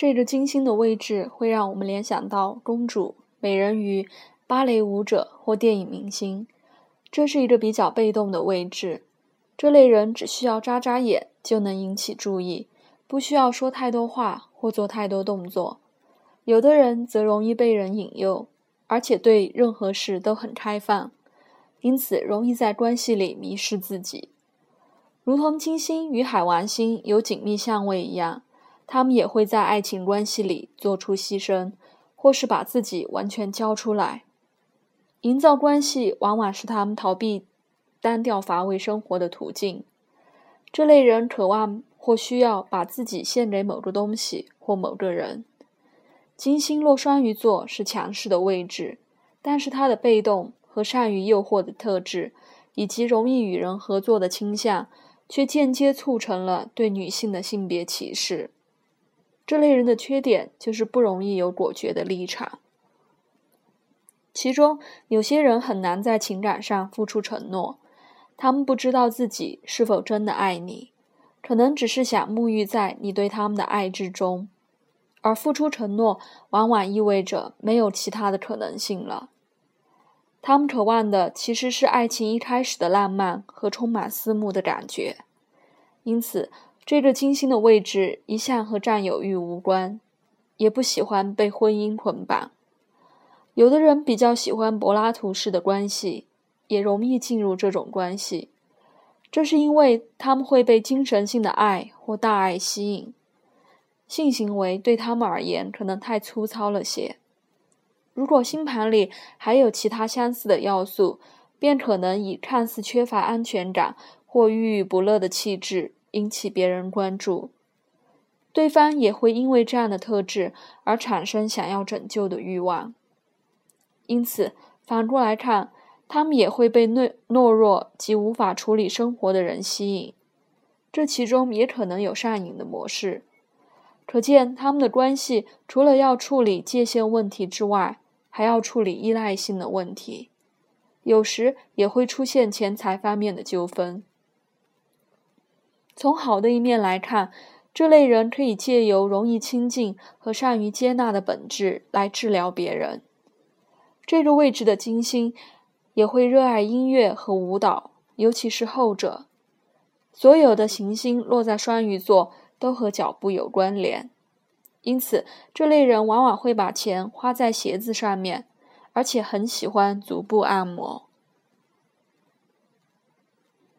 这个金星的位置会让我们联想到公主、美人鱼、芭蕾舞者或电影明星。这是一个比较被动的位置，这类人只需要眨眨眼就能引起注意，不需要说太多话或做太多动作。有的人则容易被人引诱，而且对任何事都很开放，因此容易在关系里迷失自己。如同金星与海王星有紧密相位一样，他们也会在爱情关系里做出牺牲，或是把自己完全交出来。营造关系往往是他们逃避单调乏味生活的途径。这类人渴望或需要把自己献给某个东西或某个人。金星落双鱼座是强势的位置，但是他的被动和善于诱惑的特质，以及容易与人合作的倾向，却间接促成了对女性的性别歧视。这类人的缺点就是不容易有果决的立场。其中有些人很难在情感上付出承诺，他们不知道自己是否真的爱你，可能只是想沐浴在你对他们的爱之中，而付出承诺往往意味着没有其他的可能性了。他们渴望的其实是爱情一开始的浪漫和充满私慕的感觉，因此这个金星的位置一向和占有欲无关，也不喜欢被婚姻捆绑。有的人比较喜欢柏拉图式的关系，也容易进入这种关系，这是因为他们会被精神性的爱或大爱吸引。性行为对他们而言可能太粗糙了些。如果星盘里还有其他相似的要素，便可能以看似缺乏安全感或郁郁不乐的气质引起别人关注，对方也会因为这样的特质而产生想要拯救的欲望。因此，反过来看，他们也会被懦懦弱及无法处理生活的人吸引，这其中也可能有上瘾的模式。可见，他们的关系除了要处理界限问题之外，还要处理依赖性的问题，有时也会出现钱财方面的纠纷。从好的一面来看，这类人可以借由容易亲近和善于接纳的本质来治疗别人。这个位置的金星也会热爱音乐和舞蹈，尤其是后者。所有的行星落在双鱼座都和脚步有关联，因此这类人往往会把钱花在鞋子上面，而且很喜欢足部按摩。